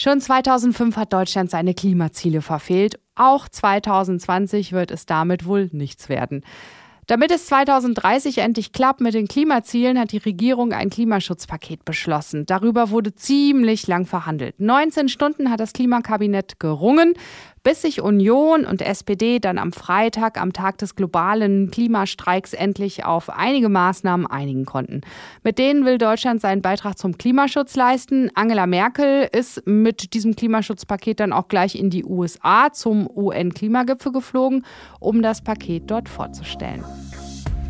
Schon 2005 hat Deutschland seine Klimaziele verfehlt. Auch 2020 wird es damit wohl nichts werden. Damit es 2030 endlich klappt mit den Klimazielen, hat die Regierung ein Klimaschutzpaket beschlossen. Darüber wurde ziemlich lang verhandelt. 19 Stunden hat das Klimakabinett gerungen bis sich Union und SPD dann am Freitag, am Tag des globalen Klimastreiks, endlich auf einige Maßnahmen einigen konnten. Mit denen will Deutschland seinen Beitrag zum Klimaschutz leisten. Angela Merkel ist mit diesem Klimaschutzpaket dann auch gleich in die USA zum UN-Klimagipfel geflogen, um das Paket dort vorzustellen.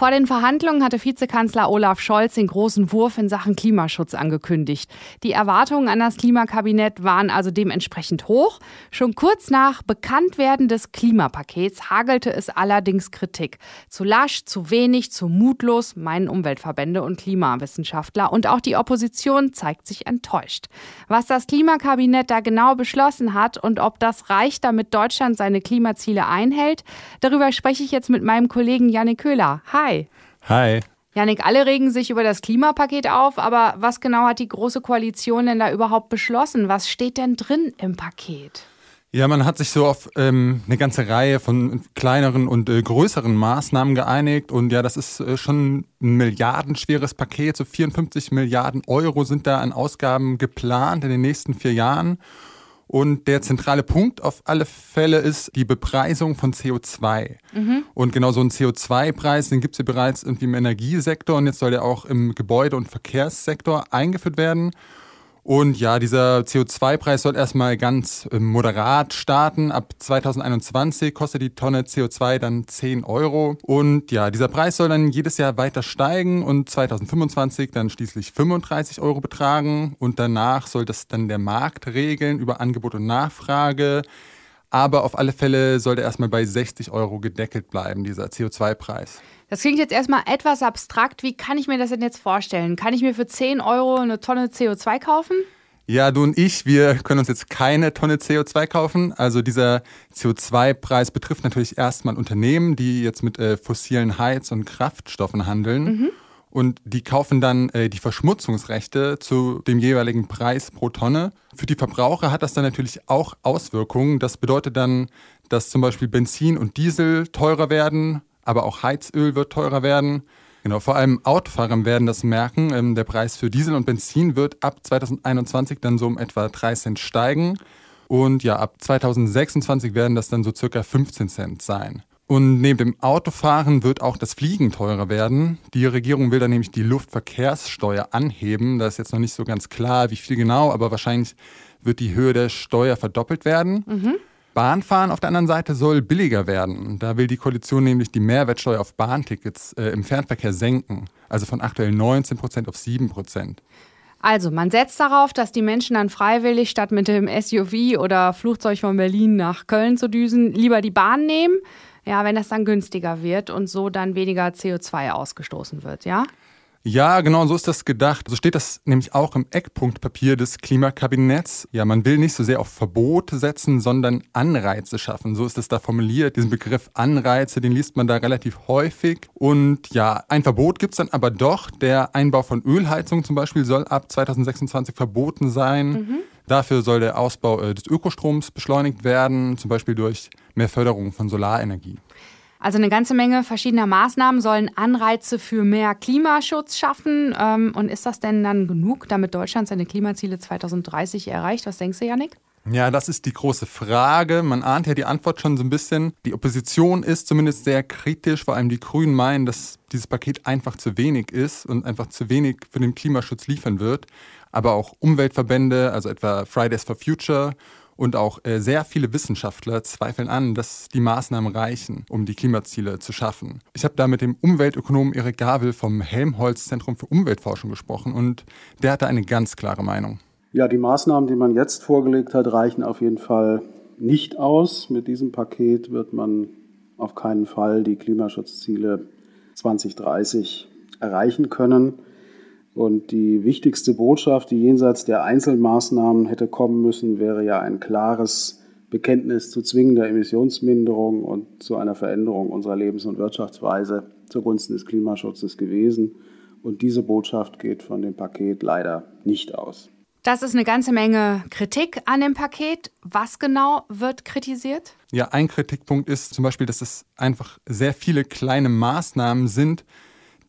Vor den Verhandlungen hatte Vizekanzler Olaf Scholz den großen Wurf in Sachen Klimaschutz angekündigt. Die Erwartungen an das Klimakabinett waren also dementsprechend hoch. Schon kurz nach Bekanntwerden des Klimapakets hagelte es allerdings Kritik. Zu lasch, zu wenig, zu mutlos, meinen Umweltverbände und Klimawissenschaftler. Und auch die Opposition zeigt sich enttäuscht. Was das Klimakabinett da genau beschlossen hat und ob das reicht, damit Deutschland seine Klimaziele einhält, darüber spreche ich jetzt mit meinem Kollegen Janik Köhler. Hi. Hi. Hi. Janik, alle regen sich über das Klimapaket auf, aber was genau hat die Große Koalition denn da überhaupt beschlossen? Was steht denn drin im Paket? Ja, man hat sich so auf ähm, eine ganze Reihe von kleineren und äh, größeren Maßnahmen geeinigt. Und ja, das ist äh, schon ein milliardenschweres Paket. So 54 Milliarden Euro sind da an Ausgaben geplant in den nächsten vier Jahren. Und der zentrale Punkt auf alle Fälle ist die Bepreisung von CO2. Mhm. Und genau so einen CO2-Preis, den gibt es ja bereits irgendwie im Energiesektor und jetzt soll der auch im Gebäude- und Verkehrssektor eingeführt werden. Und ja, dieser CO2-Preis soll erstmal ganz äh, moderat starten. Ab 2021 kostet die Tonne CO2 dann 10 Euro. Und ja, dieser Preis soll dann jedes Jahr weiter steigen und 2025 dann schließlich 35 Euro betragen. Und danach soll das dann der Markt regeln über Angebot und Nachfrage. Aber auf alle Fälle soll der erstmal bei 60 Euro gedeckelt bleiben, dieser CO2-Preis. Das klingt jetzt erstmal etwas abstrakt. Wie kann ich mir das denn jetzt vorstellen? Kann ich mir für 10 Euro eine Tonne CO2 kaufen? Ja, du und ich, wir können uns jetzt keine Tonne CO2 kaufen. Also dieser CO2-Preis betrifft natürlich erstmal Unternehmen, die jetzt mit äh, fossilen Heiz- und Kraftstoffen handeln. Mhm. Und die kaufen dann äh, die Verschmutzungsrechte zu dem jeweiligen Preis pro Tonne. Für die Verbraucher hat das dann natürlich auch Auswirkungen. Das bedeutet dann, dass zum Beispiel Benzin und Diesel teurer werden, aber auch Heizöl wird teurer werden. Genau, vor allem Autofahrer werden das merken. Ähm, der Preis für Diesel und Benzin wird ab 2021 dann so um etwa 3 Cent steigen. Und ja, ab 2026 werden das dann so circa 15 Cent sein. Und neben dem Autofahren wird auch das Fliegen teurer werden. Die Regierung will dann nämlich die Luftverkehrssteuer anheben. Da ist jetzt noch nicht so ganz klar, wie viel genau, aber wahrscheinlich wird die Höhe der Steuer verdoppelt werden. Mhm. Bahnfahren auf der anderen Seite soll billiger werden. Da will die Koalition nämlich die Mehrwertsteuer auf Bahntickets äh, im Fernverkehr senken. Also von aktuell 19 Prozent auf 7 Prozent. Also, man setzt darauf, dass die Menschen dann freiwillig statt mit dem SUV oder Flugzeug von Berlin nach Köln zu düsen, lieber die Bahn nehmen. Ja, wenn das dann günstiger wird und so dann weniger CO2 ausgestoßen wird, ja? Ja, genau, so ist das gedacht. So steht das nämlich auch im Eckpunktpapier des Klimakabinetts. Ja, man will nicht so sehr auf Verbote setzen, sondern Anreize schaffen. So ist es da formuliert. Diesen Begriff Anreize, den liest man da relativ häufig. Und ja, ein Verbot gibt es dann aber doch. Der Einbau von Ölheizung zum Beispiel soll ab 2026 verboten sein. Mhm. Dafür soll der Ausbau äh, des Ökostroms beschleunigt werden, zum Beispiel durch mehr Förderung von Solarenergie. Also eine ganze Menge verschiedener Maßnahmen sollen Anreize für mehr Klimaschutz schaffen. Ähm, und ist das denn dann genug, damit Deutschland seine Klimaziele 2030 erreicht? Was denkst du, Janik? Ja, das ist die große Frage. Man ahnt ja die Antwort schon so ein bisschen. Die Opposition ist zumindest sehr kritisch. Vor allem die Grünen meinen, dass dieses Paket einfach zu wenig ist und einfach zu wenig für den Klimaschutz liefern wird. Aber auch Umweltverbände, also etwa Fridays for Future und auch äh, sehr viele Wissenschaftler zweifeln an, dass die Maßnahmen reichen, um die Klimaziele zu schaffen. Ich habe da mit dem Umweltökonomen Erik Gavel vom Helmholtz Zentrum für Umweltforschung gesprochen und der hatte eine ganz klare Meinung. Ja, die Maßnahmen, die man jetzt vorgelegt hat, reichen auf jeden Fall nicht aus. Mit diesem Paket wird man auf keinen Fall die Klimaschutzziele 2030 erreichen können. Und die wichtigste Botschaft, die jenseits der Einzelmaßnahmen hätte kommen müssen, wäre ja ein klares Bekenntnis zu zwingender Emissionsminderung und zu einer Veränderung unserer Lebens- und Wirtschaftsweise zugunsten des Klimaschutzes gewesen. Und diese Botschaft geht von dem Paket leider nicht aus. Das ist eine ganze Menge Kritik an dem Paket. Was genau wird kritisiert? Ja, ein Kritikpunkt ist zum Beispiel, dass es einfach sehr viele kleine Maßnahmen sind,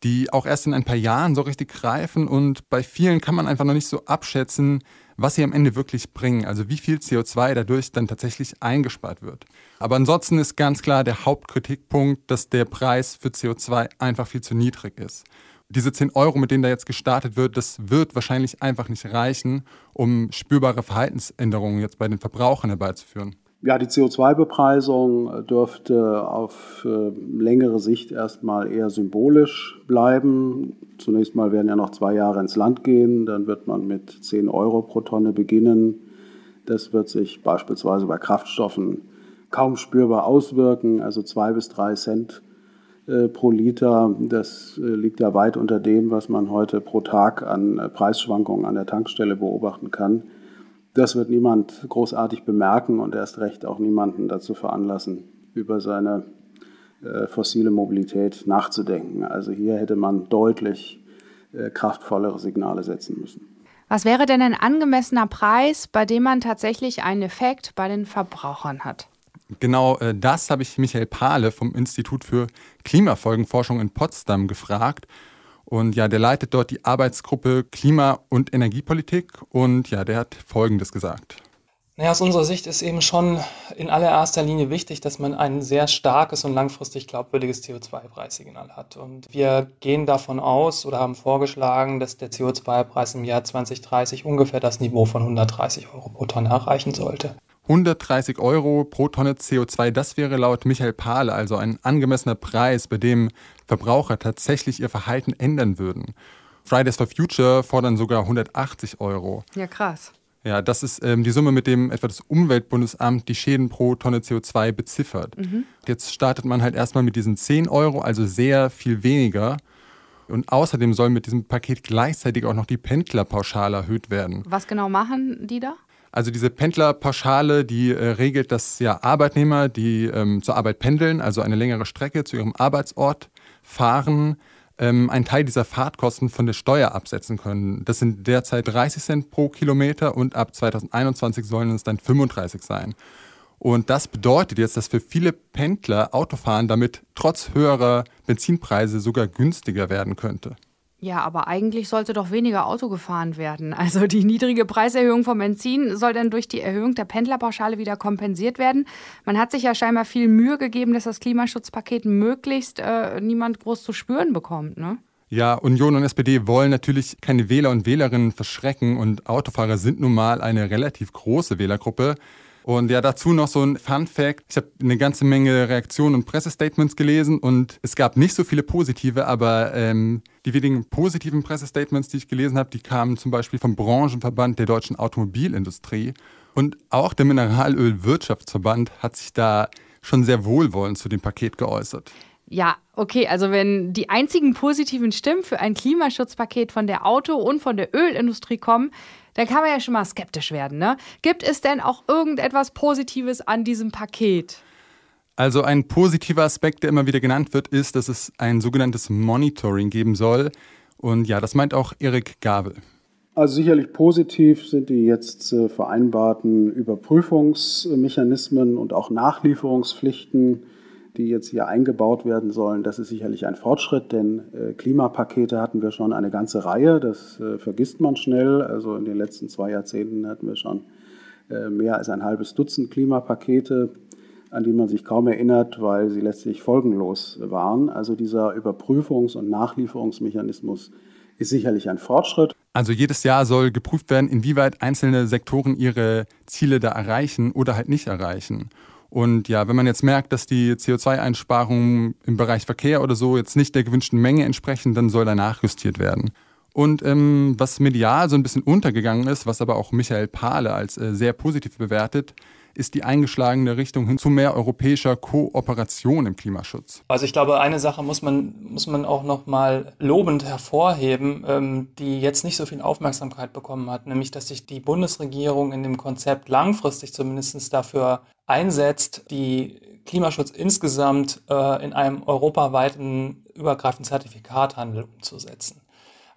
die auch erst in ein paar Jahren so richtig greifen und bei vielen kann man einfach noch nicht so abschätzen, was sie am Ende wirklich bringen, also wie viel CO2 dadurch dann tatsächlich eingespart wird. Aber ansonsten ist ganz klar der Hauptkritikpunkt, dass der Preis für CO2 einfach viel zu niedrig ist. Diese 10 Euro, mit denen da jetzt gestartet wird, das wird wahrscheinlich einfach nicht reichen, um spürbare Verhaltensänderungen jetzt bei den Verbrauchern herbeizuführen. Ja, die CO2-Bepreisung dürfte auf äh, längere Sicht erstmal eher symbolisch bleiben. Zunächst mal werden ja noch zwei Jahre ins Land gehen, dann wird man mit 10 Euro pro Tonne beginnen. Das wird sich beispielsweise bei Kraftstoffen kaum spürbar auswirken, also zwei bis drei Cent äh, pro Liter. Das äh, liegt ja weit unter dem, was man heute pro Tag an äh, Preisschwankungen an der Tankstelle beobachten kann. Das wird niemand großartig bemerken und erst recht auch niemanden dazu veranlassen, über seine äh, fossile Mobilität nachzudenken. Also hier hätte man deutlich äh, kraftvollere Signale setzen müssen. Was wäre denn ein angemessener Preis, bei dem man tatsächlich einen Effekt bei den Verbrauchern hat? Genau äh, das habe ich Michael Pahle vom Institut für Klimafolgenforschung in Potsdam gefragt. Und ja, der leitet dort die Arbeitsgruppe Klima- und Energiepolitik und ja, der hat Folgendes gesagt. Naja, aus unserer Sicht ist eben schon in allererster Linie wichtig, dass man ein sehr starkes und langfristig glaubwürdiges CO2-Preissignal hat. Und wir gehen davon aus oder haben vorgeschlagen, dass der CO2-Preis im Jahr 2030 ungefähr das Niveau von 130 Euro pro Tonne erreichen sollte. 130 Euro pro Tonne CO2, das wäre laut Michael Pahle also ein angemessener Preis, bei dem Verbraucher tatsächlich ihr Verhalten ändern würden. Fridays for Future fordern sogar 180 Euro. Ja, krass. Ja, das ist ähm, die Summe, mit dem etwa das Umweltbundesamt die Schäden pro Tonne CO2 beziffert. Mhm. Jetzt startet man halt erstmal mit diesen 10 Euro, also sehr viel weniger. Und außerdem soll mit diesem Paket gleichzeitig auch noch die Pendlerpauschale erhöht werden. Was genau machen die da? Also diese Pendlerpauschale, die äh, regelt, dass ja Arbeitnehmer, die ähm, zur Arbeit pendeln, also eine längere Strecke zu ihrem Arbeitsort fahren, ähm, einen Teil dieser Fahrtkosten von der Steuer absetzen können. Das sind derzeit 30 Cent pro Kilometer und ab 2021 sollen es dann 35 sein. Und das bedeutet jetzt, dass für viele Pendler Autofahren damit trotz höherer Benzinpreise sogar günstiger werden könnte. Ja, aber eigentlich sollte doch weniger Auto gefahren werden. Also die niedrige Preiserhöhung vom Benzin soll dann durch die Erhöhung der Pendlerpauschale wieder kompensiert werden. Man hat sich ja scheinbar viel Mühe gegeben, dass das Klimaschutzpaket möglichst äh, niemand groß zu spüren bekommt, ne? Ja, Union und SPD wollen natürlich keine Wähler und Wählerinnen verschrecken und Autofahrer sind nun mal eine relativ große Wählergruppe. Und ja, dazu noch so ein Fun Fact. Ich habe eine ganze Menge Reaktionen und Pressestatements gelesen und es gab nicht so viele positive, aber ähm, die wenigen positiven Pressestatements, die ich gelesen habe, die kamen zum Beispiel vom Branchenverband der deutschen Automobilindustrie. Und auch der Mineralölwirtschaftsverband hat sich da schon sehr wohlwollend zu dem Paket geäußert. Ja, okay, also wenn die einzigen positiven Stimmen für ein Klimaschutzpaket von der Auto- und von der Ölindustrie kommen, dann kann man ja schon mal skeptisch werden. Ne? Gibt es denn auch irgendetwas Positives an diesem Paket? Also ein positiver Aspekt, der immer wieder genannt wird, ist, dass es ein sogenanntes Monitoring geben soll. Und ja, das meint auch Erik Gabel. Also sicherlich positiv sind die jetzt äh, vereinbarten Überprüfungsmechanismen und auch Nachlieferungspflichten die jetzt hier eingebaut werden sollen, das ist sicherlich ein Fortschritt, denn äh, Klimapakete hatten wir schon eine ganze Reihe, das äh, vergisst man schnell. Also in den letzten zwei Jahrzehnten hatten wir schon äh, mehr als ein halbes Dutzend Klimapakete, an die man sich kaum erinnert, weil sie letztlich folgenlos waren. Also dieser Überprüfungs- und Nachlieferungsmechanismus ist sicherlich ein Fortschritt. Also jedes Jahr soll geprüft werden, inwieweit einzelne Sektoren ihre Ziele da erreichen oder halt nicht erreichen. Und ja, wenn man jetzt merkt, dass die CO2-Einsparungen im Bereich Verkehr oder so jetzt nicht der gewünschten Menge entsprechen, dann soll da nachjustiert werden. Und ähm, was medial so ein bisschen untergegangen ist, was aber auch Michael Pahle als äh, sehr positiv bewertet, ist die eingeschlagene Richtung hin zu mehr europäischer Kooperation im Klimaschutz? Also ich glaube, eine Sache muss man, muss man auch noch mal lobend hervorheben, ähm, die jetzt nicht so viel Aufmerksamkeit bekommen hat, nämlich dass sich die Bundesregierung in dem Konzept langfristig zumindest dafür einsetzt, die Klimaschutz insgesamt äh, in einem europaweiten übergreifenden Zertifikathandel umzusetzen.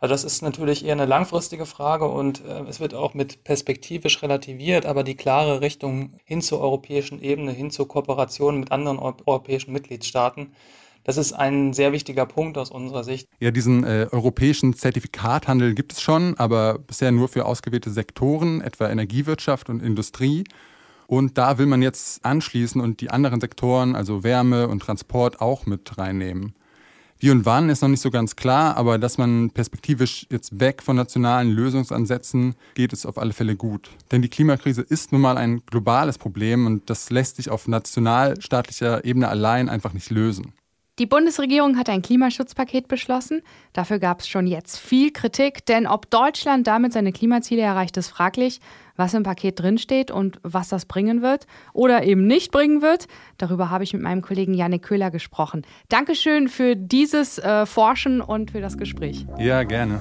Also das ist natürlich eher eine langfristige Frage und äh, es wird auch mit perspektivisch relativiert, aber die klare Richtung hin zur europäischen Ebene, hin zur Kooperation mit anderen europäischen Mitgliedstaaten, das ist ein sehr wichtiger Punkt aus unserer Sicht. Ja, diesen äh, europäischen Zertifikathandel gibt es schon, aber bisher nur für ausgewählte Sektoren, etwa Energiewirtschaft und Industrie. Und da will man jetzt anschließen und die anderen Sektoren, also Wärme und Transport, auch mit reinnehmen. Wie und wann ist noch nicht so ganz klar, aber dass man perspektivisch jetzt weg von nationalen Lösungsansätzen geht, ist auf alle Fälle gut. Denn die Klimakrise ist nun mal ein globales Problem und das lässt sich auf nationalstaatlicher Ebene allein einfach nicht lösen. Die Bundesregierung hat ein Klimaschutzpaket beschlossen. Dafür gab es schon jetzt viel Kritik, denn ob Deutschland damit seine Klimaziele erreicht, ist fraglich. Was im Paket drinsteht und was das bringen wird oder eben nicht bringen wird, darüber habe ich mit meinem Kollegen Janik Köhler gesprochen. Dankeschön für dieses äh, Forschen und für das Gespräch. Ja, gerne.